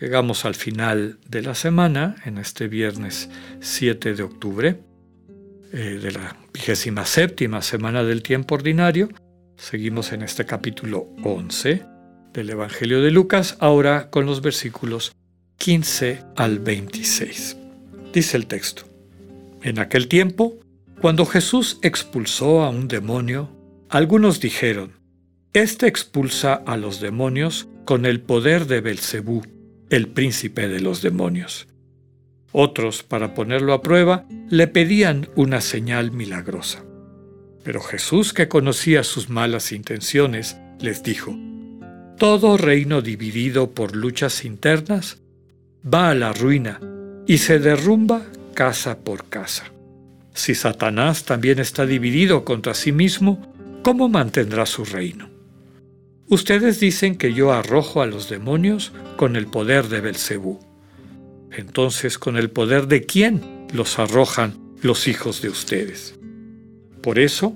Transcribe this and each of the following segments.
Llegamos al final de la semana, en este viernes 7 de octubre, eh, de la vigésima séptima semana del tiempo ordinario. Seguimos en este capítulo 11 del Evangelio de Lucas, ahora con los versículos 15 al 26. Dice el texto, en aquel tiempo, cuando Jesús expulsó a un demonio, algunos dijeron, Este expulsa a los demonios con el poder de Belcebú, el príncipe de los demonios. Otros, para ponerlo a prueba, le pedían una señal milagrosa. Pero Jesús, que conocía sus malas intenciones, les dijo, Todo reino dividido por luchas internas va a la ruina y se derrumba casa por casa. Si Satanás también está dividido contra sí mismo, ¿cómo mantendrá su reino? Ustedes dicen que yo arrojo a los demonios con el poder de Belcebú. Entonces, ¿con el poder de quién los arrojan los hijos de ustedes? Por eso,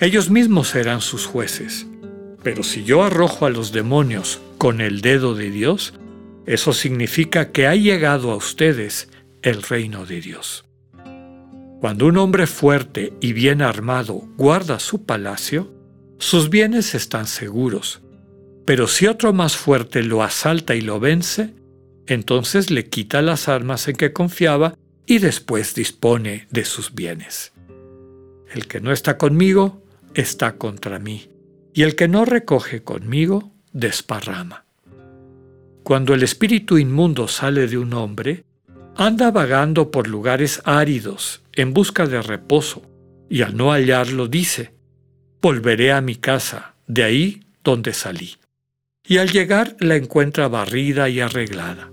ellos mismos serán sus jueces. Pero si yo arrojo a los demonios con el dedo de Dios, eso significa que ha llegado a ustedes el reino de Dios. Cuando un hombre fuerte y bien armado guarda su palacio, sus bienes están seguros. Pero si otro más fuerte lo asalta y lo vence, entonces le quita las armas en que confiaba y después dispone de sus bienes. El que no está conmigo está contra mí, y el que no recoge conmigo desparrama. Cuando el espíritu inmundo sale de un hombre, anda vagando por lugares áridos en busca de reposo, y al no hallarlo dice, volveré a mi casa, de ahí donde salí. Y al llegar la encuentra barrida y arreglada.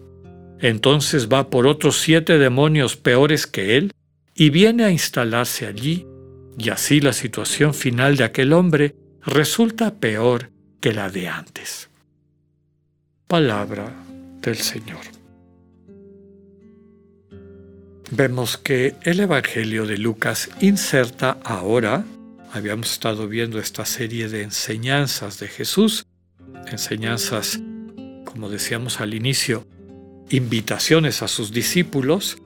Entonces va por otros siete demonios peores que él y viene a instalarse allí, y así la situación final de aquel hombre resulta peor que la de antes. Palabra del Señor vemos que el Evangelio de Lucas inserta ahora, habíamos estado viendo esta serie de enseñanzas de Jesús, enseñanzas, como decíamos al inicio, invitaciones a sus discípulos,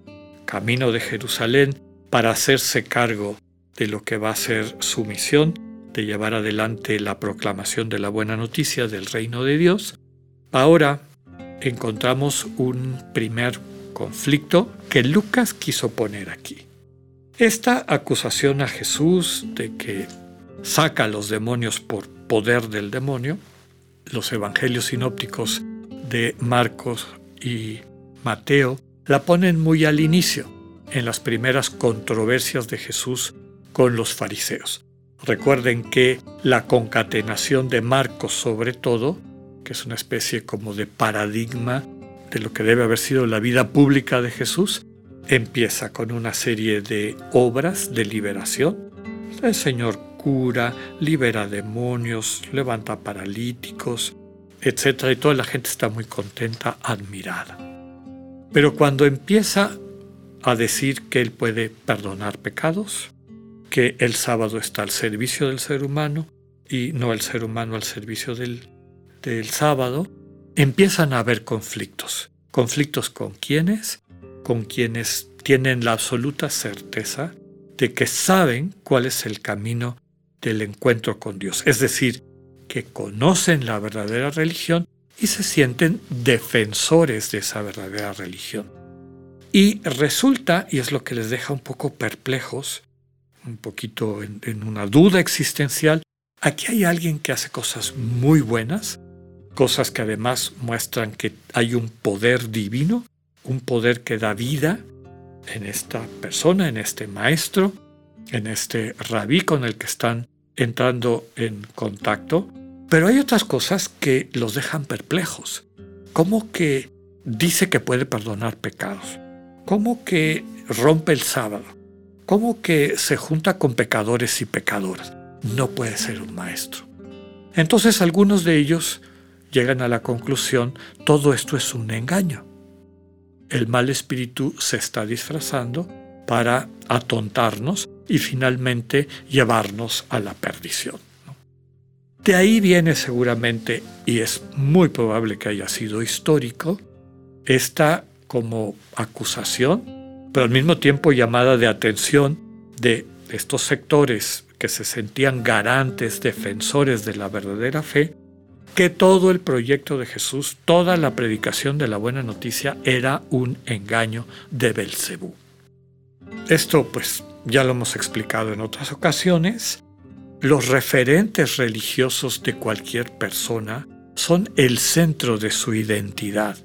camino de Jerusalén, para hacerse cargo de lo que va a ser su misión, de llevar adelante la proclamación de la buena noticia del reino de Dios. Ahora encontramos un primer conflicto que Lucas quiso poner aquí. Esta acusación a Jesús de que saca a los demonios por poder del demonio, los evangelios sinópticos de Marcos y Mateo la ponen muy al inicio, en las primeras controversias de Jesús con los fariseos. Recuerden que la concatenación de Marcos sobre todo, que es una especie como de paradigma de lo que debe haber sido la vida pública de Jesús, empieza con una serie de obras de liberación. El Señor cura, libera demonios, levanta paralíticos, etc. Y toda la gente está muy contenta, admirada. Pero cuando empieza a decir que Él puede perdonar pecados, que el sábado está al servicio del ser humano y no el ser humano al servicio del, del sábado, empiezan a haber conflictos. Conflictos con quienes, con quienes tienen la absoluta certeza de que saben cuál es el camino del encuentro con Dios. Es decir, que conocen la verdadera religión y se sienten defensores de esa verdadera religión. Y resulta, y es lo que les deja un poco perplejos, un poquito en, en una duda existencial, aquí hay alguien que hace cosas muy buenas, cosas que además muestran que hay un poder divino, un poder que da vida en esta persona, en este maestro, en este rabí con el que están entrando en contacto, pero hay otras cosas que los dejan perplejos, como que dice que puede perdonar pecados. ¿Cómo que rompe el sábado? ¿Cómo que se junta con pecadores y pecadoras? No puede ser un maestro. Entonces algunos de ellos llegan a la conclusión, todo esto es un engaño. El mal espíritu se está disfrazando para atontarnos y finalmente llevarnos a la perdición. De ahí viene seguramente, y es muy probable que haya sido histórico, esta como acusación, pero al mismo tiempo llamada de atención de estos sectores que se sentían garantes, defensores de la verdadera fe, que todo el proyecto de Jesús, toda la predicación de la buena noticia era un engaño de Belcebú. Esto pues ya lo hemos explicado en otras ocasiones. Los referentes religiosos de cualquier persona son el centro de su identidad.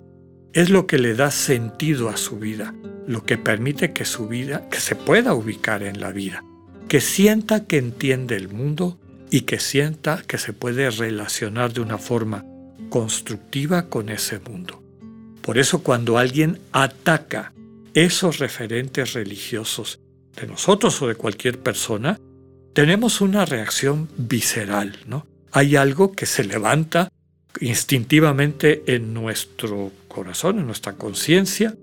Es lo que le da sentido a su vida, lo que permite que su vida, que se pueda ubicar en la vida, que sienta que entiende el mundo y que sienta que se puede relacionar de una forma constructiva con ese mundo. Por eso cuando alguien ataca esos referentes religiosos de nosotros o de cualquier persona, tenemos una reacción visceral, ¿no? Hay algo que se levanta instintivamente en nuestro corazón, en nuestra conciencia,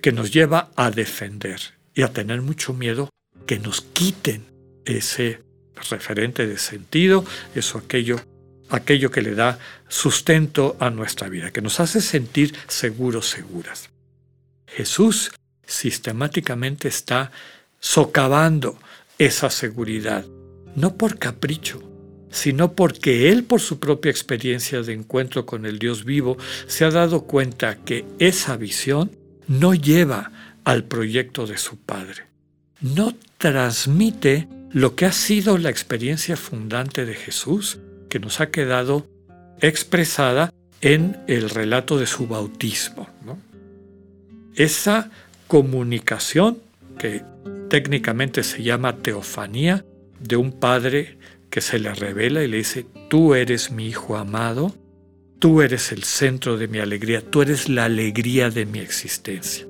que nos lleva a defender y a tener mucho miedo que nos quiten ese referente de sentido, eso aquello, aquello que le da sustento a nuestra vida, que nos hace sentir seguros, seguras. Jesús sistemáticamente está socavando esa seguridad, no por capricho, sino porque Él por su propia experiencia de encuentro con el Dios vivo se ha dado cuenta que esa visión no lleva al proyecto de su Padre, no transmite lo que ha sido la experiencia fundante de Jesús, que nos ha quedado expresada en el relato de su bautismo. Esa comunicación, que técnicamente se llama teofanía, de un padre que se le revela y le dice, tú eres mi hijo amado, tú eres el centro de mi alegría, tú eres la alegría de mi existencia.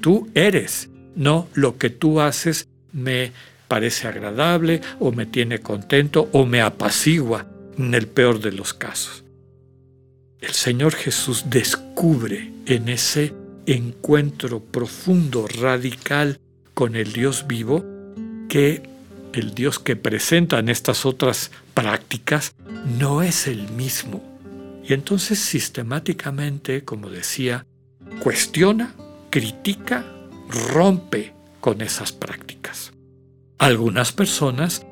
Tú eres, no lo que tú haces me parece agradable o me tiene contento o me apacigua en el peor de los casos. El Señor Jesús descubre en ese encuentro profundo, radical con el Dios vivo, que el Dios que presentan estas otras prácticas no es el mismo. Y entonces sistemáticamente, como decía, cuestiona, critica, rompe con esas prácticas. Algunas personas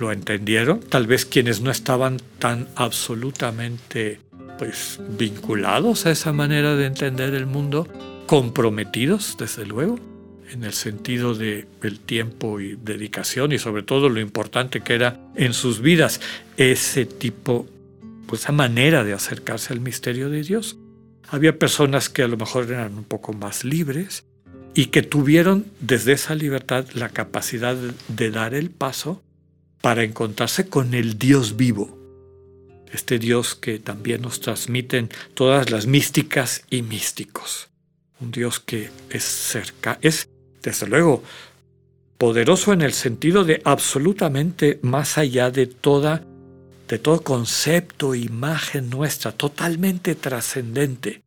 lo entendieron, tal vez quienes no estaban tan absolutamente pues vinculados a esa manera de entender el mundo, comprometidos desde luego en el sentido de el tiempo y dedicación y sobre todo lo importante que era en sus vidas ese tipo pues esa manera de acercarse al misterio de Dios. Había personas que a lo mejor eran un poco más libres y que tuvieron desde esa libertad la capacidad de dar el paso para encontrarse con el Dios vivo, este Dios que también nos transmiten todas las místicas y místicos, un Dios que es cerca, es desde luego poderoso en el sentido de absolutamente más allá de toda de todo concepto, imagen nuestra, totalmente trascendente.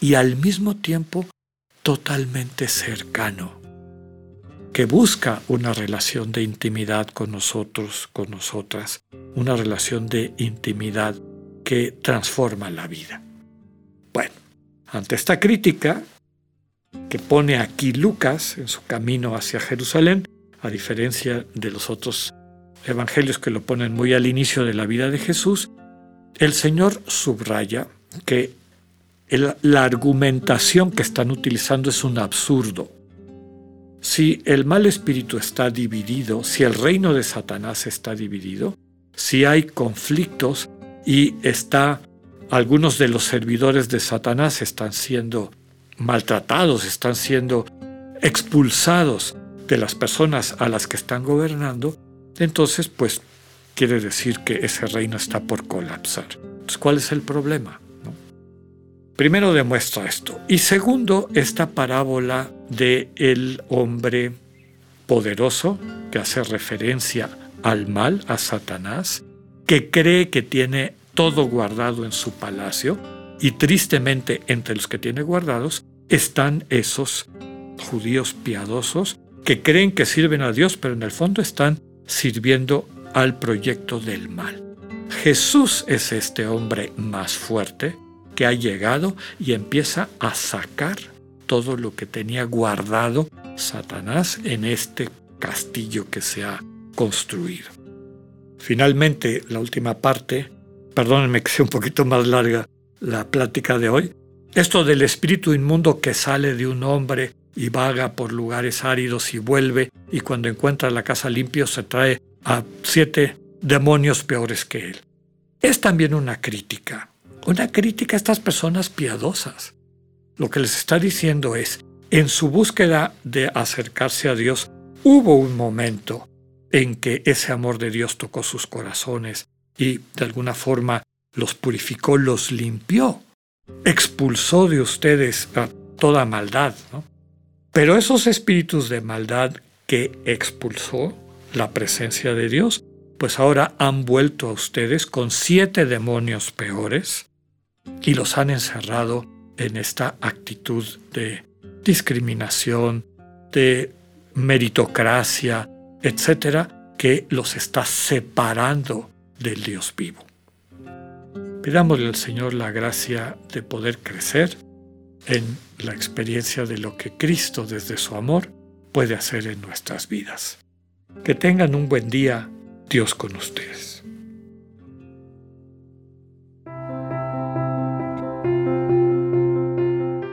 Y al mismo tiempo totalmente cercano, que busca una relación de intimidad con nosotros, con nosotras, una relación de intimidad que transforma la vida. Bueno, ante esta crítica que pone aquí Lucas en su camino hacia Jerusalén, a diferencia de los otros evangelios que lo ponen muy al inicio de la vida de Jesús, el Señor subraya que la argumentación que están utilizando es un absurdo. Si el mal espíritu está dividido, si el reino de Satanás está dividido, si hay conflictos y está algunos de los servidores de Satanás están siendo maltratados, están siendo expulsados de las personas a las que están gobernando, entonces pues quiere decir que ese reino está por colapsar. ¿cuál es el problema? Primero demuestra esto. Y segundo, esta parábola de el hombre poderoso que hace referencia al mal, a Satanás, que cree que tiene todo guardado en su palacio y tristemente entre los que tiene guardados están esos judíos piadosos que creen que sirven a Dios, pero en el fondo están sirviendo al proyecto del mal. Jesús es este hombre más fuerte que ha llegado y empieza a sacar todo lo que tenía guardado Satanás en este castillo que se ha construido. Finalmente, la última parte, perdónenme que sea un poquito más larga la plática de hoy, esto del espíritu inmundo que sale de un hombre y vaga por lugares áridos y vuelve y cuando encuentra la casa limpio se trae a siete demonios peores que él. Es también una crítica, una crítica a estas personas piadosas. Lo que les está diciendo es, en su búsqueda de acercarse a Dios, hubo un momento en que ese amor de Dios tocó sus corazones y de alguna forma los purificó, los limpió, expulsó de ustedes a toda maldad. Pero esos espíritus de maldad que expulsó la presencia de Dios, pues ahora han vuelto a ustedes con siete demonios peores y los han encerrado en esta actitud de discriminación, de meritocracia, etcétera, que los está separando del Dios vivo. Pidámosle al Señor la gracia de poder crecer en la experiencia de lo que Cristo desde su amor puede hacer en nuestras vidas. Que tengan un buen día, Dios con ustedes.